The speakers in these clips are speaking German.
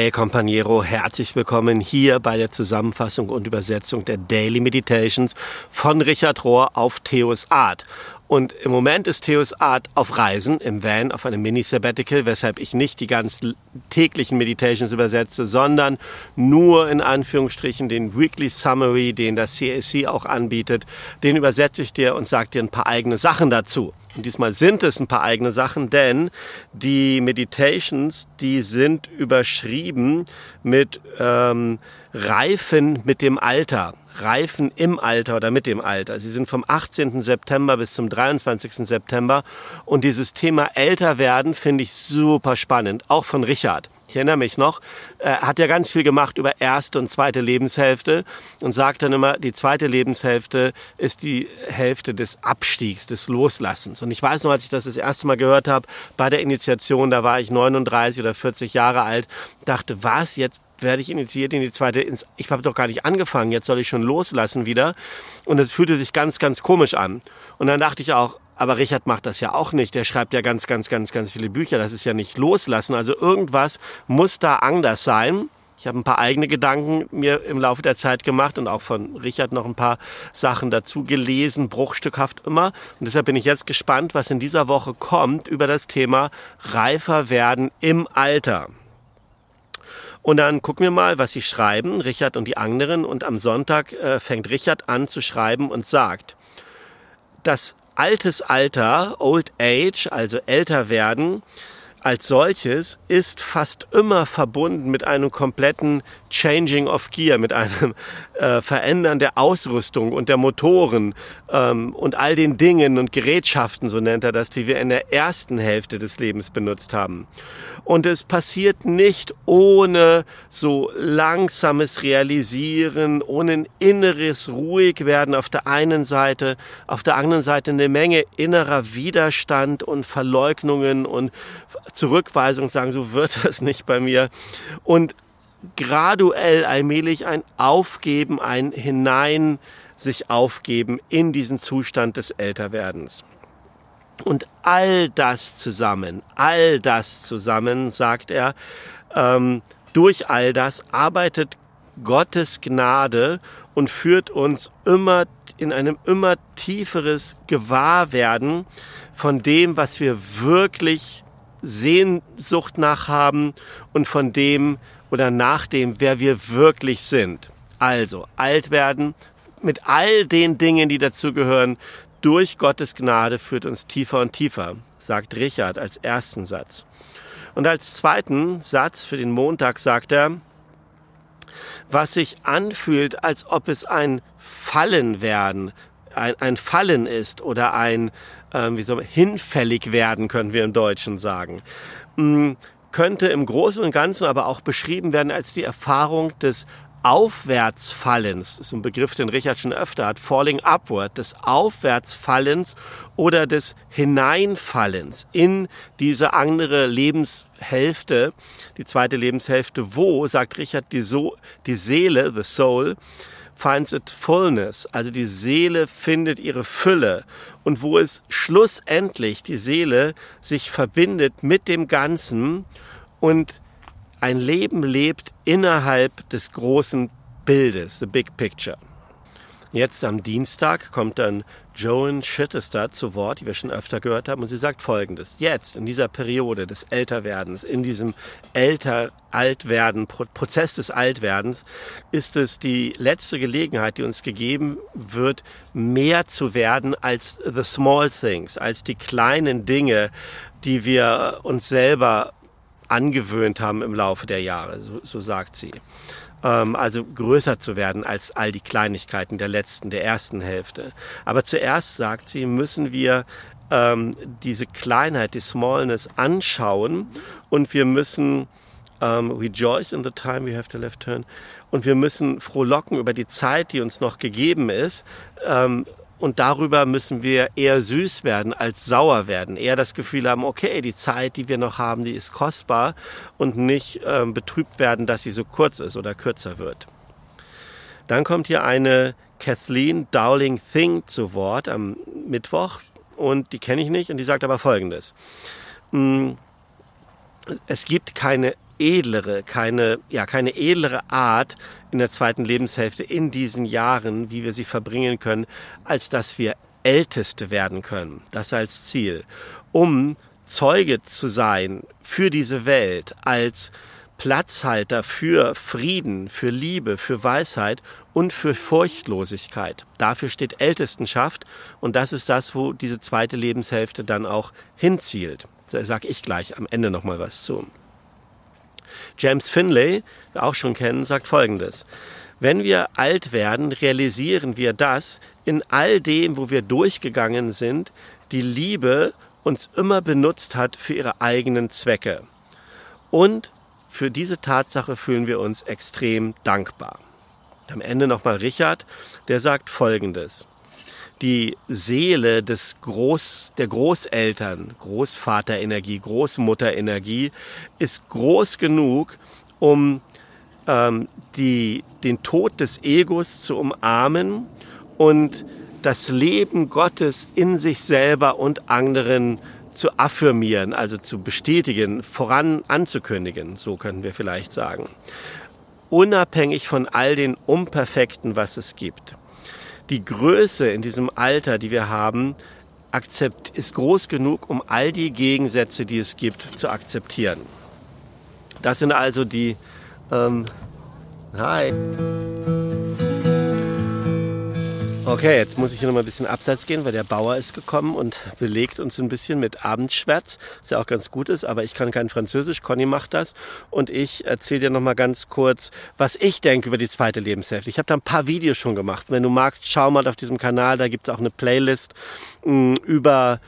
Hey Companiero, herzlich willkommen hier bei der Zusammenfassung und Übersetzung der Daily Meditations von Richard Rohr auf Theos Art. Und im Moment ist Theos Art auf Reisen im Van auf einem Mini-Sabbatical, weshalb ich nicht die ganzen täglichen Meditations übersetze, sondern nur in Anführungsstrichen den Weekly Summary, den das CAC auch anbietet, den übersetze ich dir und sage dir ein paar eigene Sachen dazu. Und diesmal sind es ein paar eigene Sachen, denn die Meditations, die sind überschrieben mit ähm, Reifen mit dem Alter. Reifen im Alter oder mit dem Alter. Sie sind vom 18. September bis zum 23. September. Und dieses Thema älter werden finde ich super spannend, auch von Richard. Ich erinnere mich noch, er hat ja ganz viel gemacht über erste und zweite Lebenshälfte und sagt dann immer, die zweite Lebenshälfte ist die Hälfte des Abstiegs, des Loslassens. Und ich weiß noch, als ich das das erste Mal gehört habe, bei der Initiation, da war ich 39 oder 40 Jahre alt, dachte, was, jetzt werde ich initiiert in die zweite, ich habe doch gar nicht angefangen, jetzt soll ich schon loslassen wieder. Und es fühlte sich ganz, ganz komisch an. Und dann dachte ich auch, aber Richard macht das ja auch nicht. Der schreibt ja ganz, ganz, ganz, ganz viele Bücher. Das ist ja nicht loslassen. Also irgendwas muss da anders sein. Ich habe ein paar eigene Gedanken mir im Laufe der Zeit gemacht und auch von Richard noch ein paar Sachen dazu gelesen, bruchstückhaft immer. Und deshalb bin ich jetzt gespannt, was in dieser Woche kommt über das Thema reifer werden im Alter. Und dann gucken wir mal, was sie schreiben, Richard und die anderen. Und am Sonntag äh, fängt Richard an zu schreiben und sagt, dass altes Alter, Old Age, also älter werden, als solches ist fast immer verbunden mit einem kompletten Changing of Gear, mit einem äh, Verändern der Ausrüstung und der Motoren ähm, und all den Dingen und Gerätschaften, so nennt er das, die wir in der ersten Hälfte des Lebens benutzt haben. Und es passiert nicht ohne so langsames Realisieren, ohne ein inneres Ruhigwerden auf der einen Seite, auf der anderen Seite eine Menge innerer Widerstand und Verleugnungen und Zurückweisung, sagen, so wird das nicht bei mir. Und graduell, allmählich ein Aufgeben, ein Hinein sich aufgeben in diesen Zustand des Älterwerdens. Und all das zusammen, all das zusammen, sagt er, ähm, durch all das arbeitet Gottes Gnade und führt uns immer in einem immer tieferes Gewahrwerden von dem, was wir wirklich Sehnsucht nach haben und von dem oder nach dem, wer wir wirklich sind. Also alt werden mit all den Dingen, die dazugehören, durch Gottes Gnade führt uns tiefer und tiefer, sagt Richard als ersten Satz. Und als zweiten Satz für den Montag sagt er, was sich anfühlt, als ob es ein Fallen werden, ein, ein Fallen ist oder ein ähm, wie man, hinfällig werden, können wir im Deutschen sagen, hm, könnte im Großen und Ganzen aber auch beschrieben werden als die Erfahrung des Aufwärtsfallens, das ist ein Begriff, den Richard schon öfter hat, falling upward, des Aufwärtsfallens oder des Hineinfallens in diese andere Lebenshälfte, die zweite Lebenshälfte, wo, sagt Richard, die, so die Seele, the soul, finds its fullness, also die Seele findet ihre Fülle und wo es schlussendlich die Seele sich verbindet mit dem Ganzen und ein Leben lebt innerhalb des großen Bildes, the big picture. Jetzt am Dienstag kommt dann Joan Schittester zu Wort, die wir schon öfter gehört haben, und sie sagt Folgendes. Jetzt, in dieser Periode des Älterwerdens, in diesem älter Altwerden, Prozess des Altwerdens, ist es die letzte Gelegenheit, die uns gegeben wird, mehr zu werden als the small things, als die kleinen Dinge, die wir uns selber angewöhnt haben im Laufe der Jahre, so, so sagt sie. Ähm, also größer zu werden als all die Kleinigkeiten der letzten, der ersten Hälfte. Aber zuerst, sagt sie, müssen wir ähm, diese Kleinheit, die Smallness anschauen und wir müssen um, rejoice in the time we have to left turn. Und wir müssen frohlocken über die Zeit, die uns noch gegeben ist. Um, und darüber müssen wir eher süß werden als sauer werden. Eher das Gefühl haben, okay, die Zeit, die wir noch haben, die ist kostbar und nicht ähm, betrübt werden, dass sie so kurz ist oder kürzer wird. Dann kommt hier eine Kathleen Dowling Thing zu Wort am Mittwoch und die kenne ich nicht und die sagt aber Folgendes. Mm, es gibt keine edlere, keine, ja, keine edlere Art in der zweiten Lebenshälfte in diesen Jahren, wie wir sie verbringen können, als dass wir Älteste werden können. Das als Ziel. Um Zeuge zu sein für diese Welt, als Platzhalter für Frieden, für Liebe, für Weisheit und für Furchtlosigkeit. Dafür steht Ältestenschaft und das ist das, wo diese zweite Lebenshälfte dann auch hinzielt. Da sage ich gleich am Ende nochmal was zu. James Finlay, auch schon kennen, sagt Folgendes. Wenn wir alt werden, realisieren wir, dass in all dem, wo wir durchgegangen sind, die Liebe uns immer benutzt hat für ihre eigenen Zwecke. Und für diese Tatsache fühlen wir uns extrem dankbar. Am Ende nochmal Richard, der sagt Folgendes. Die Seele des Groß, der Großeltern, Großvaterenergie, Großmutterenergie ist groß genug, um ähm, die, den Tod des Egos zu umarmen und das Leben Gottes in sich selber und anderen zu affirmieren, also zu bestätigen, voran anzukündigen, so können wir vielleicht sagen. Unabhängig von all den Unperfekten, was es gibt. Die Größe in diesem Alter, die wir haben, akzept, ist groß genug, um all die Gegensätze, die es gibt, zu akzeptieren. Das sind also die. Ähm, hi. Okay, jetzt muss ich hier noch mal ein bisschen abseits gehen, weil der Bauer ist gekommen und belegt uns ein bisschen mit Abendschwärz, was ja auch ganz gut ist, aber ich kann kein Französisch, Conny macht das und ich erzähle dir noch mal ganz kurz, was ich denke über die zweite Lebenshälfte. Ich habe da ein paar Videos schon gemacht. Wenn du magst, schau mal auf diesem Kanal, da gibt es auch eine Playlist mh, mm, über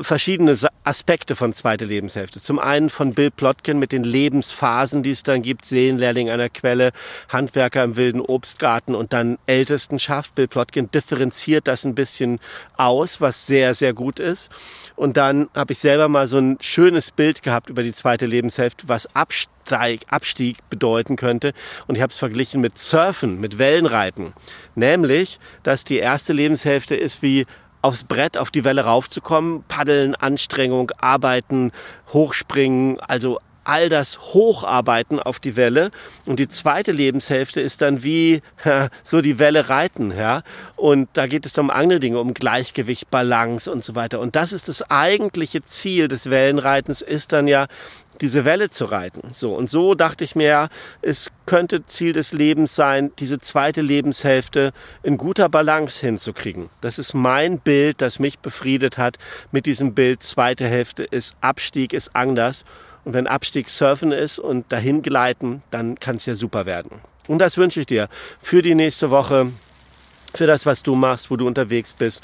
verschiedene Aspekte von zweite Lebenshälfte. Zum einen von Bill Plotkin mit den Lebensphasen, die es dann gibt, Seelenlehrling einer Quelle, Handwerker im wilden Obstgarten und dann Ältestenschaft. Bill Plotkin differenziert das ein bisschen aus, was sehr, sehr gut ist. Und dann habe ich selber mal so ein schönes Bild gehabt über die zweite Lebenshälfte, was Absteig, Abstieg bedeuten könnte. Und ich habe es verglichen mit Surfen, mit Wellenreiten. Nämlich, dass die erste Lebenshälfte ist wie aufs Brett, auf die Welle raufzukommen. Paddeln, Anstrengung, Arbeiten, Hochspringen, also all das Hocharbeiten auf die Welle. Und die zweite Lebenshälfte ist dann wie ja, so die Welle reiten, ja. Und da geht es um andere Dinge, um Gleichgewicht, Balance und so weiter. Und das ist das eigentliche Ziel des Wellenreitens, ist dann ja diese Welle zu reiten. So und so dachte ich mir, es könnte Ziel des Lebens sein, diese zweite Lebenshälfte in guter Balance hinzukriegen. Das ist mein Bild, das mich befriedet hat mit diesem Bild. Zweite Hälfte ist Abstieg, ist anders. Und wenn Abstieg Surfen ist und dahin gleiten, dann kann es ja super werden. Und das wünsche ich dir für die nächste Woche, für das, was du machst, wo du unterwegs bist.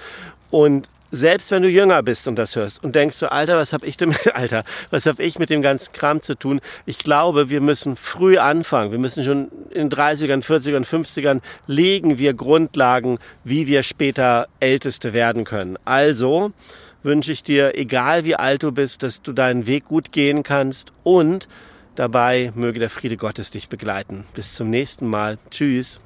Und selbst wenn du jünger bist und das hörst und denkst so, Alter, was habe ich denn mit Alter, was habe ich mit dem ganzen Kram zu tun? Ich glaube, wir müssen früh anfangen. Wir müssen schon in 30ern, 40ern, 50ern legen wir Grundlagen, wie wir später Älteste werden können. Also wünsche ich dir, egal wie alt du bist, dass du deinen Weg gut gehen kannst und dabei möge der Friede Gottes dich begleiten. Bis zum nächsten Mal. Tschüss.